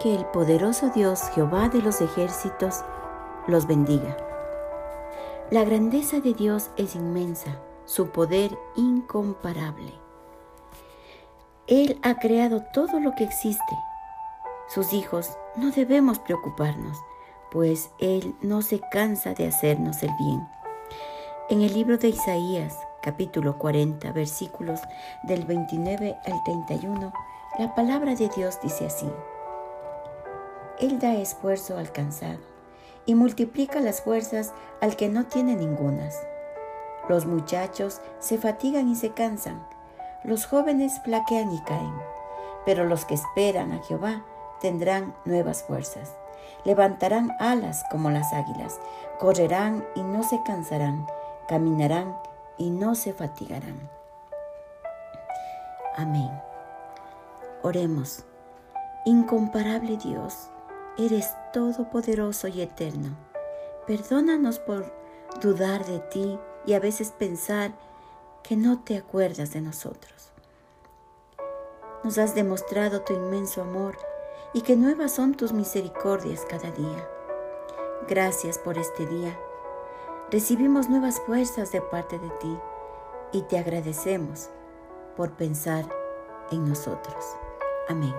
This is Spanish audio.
Que el poderoso Dios Jehová de los ejércitos los bendiga. La grandeza de Dios es inmensa, su poder incomparable. Él ha creado todo lo que existe. Sus hijos no debemos preocuparnos, pues Él no se cansa de hacernos el bien. En el libro de Isaías, capítulo 40, versículos del 29 al 31, la palabra de Dios dice así. Él da esfuerzo al cansado y multiplica las fuerzas al que no tiene ningunas. Los muchachos se fatigan y se cansan, los jóvenes flaquean y caen, pero los que esperan a Jehová tendrán nuevas fuerzas. Levantarán alas como las águilas, correrán y no se cansarán, caminarán y no se fatigarán. Amén. Oremos. Incomparable Dios, eres todopoderoso y eterno. Perdónanos por dudar de ti y a veces pensar que no te acuerdas de nosotros. Nos has demostrado tu inmenso amor y que nuevas son tus misericordias cada día. Gracias por este día. Recibimos nuevas fuerzas de parte de ti y te agradecemos por pensar en nosotros. Amén.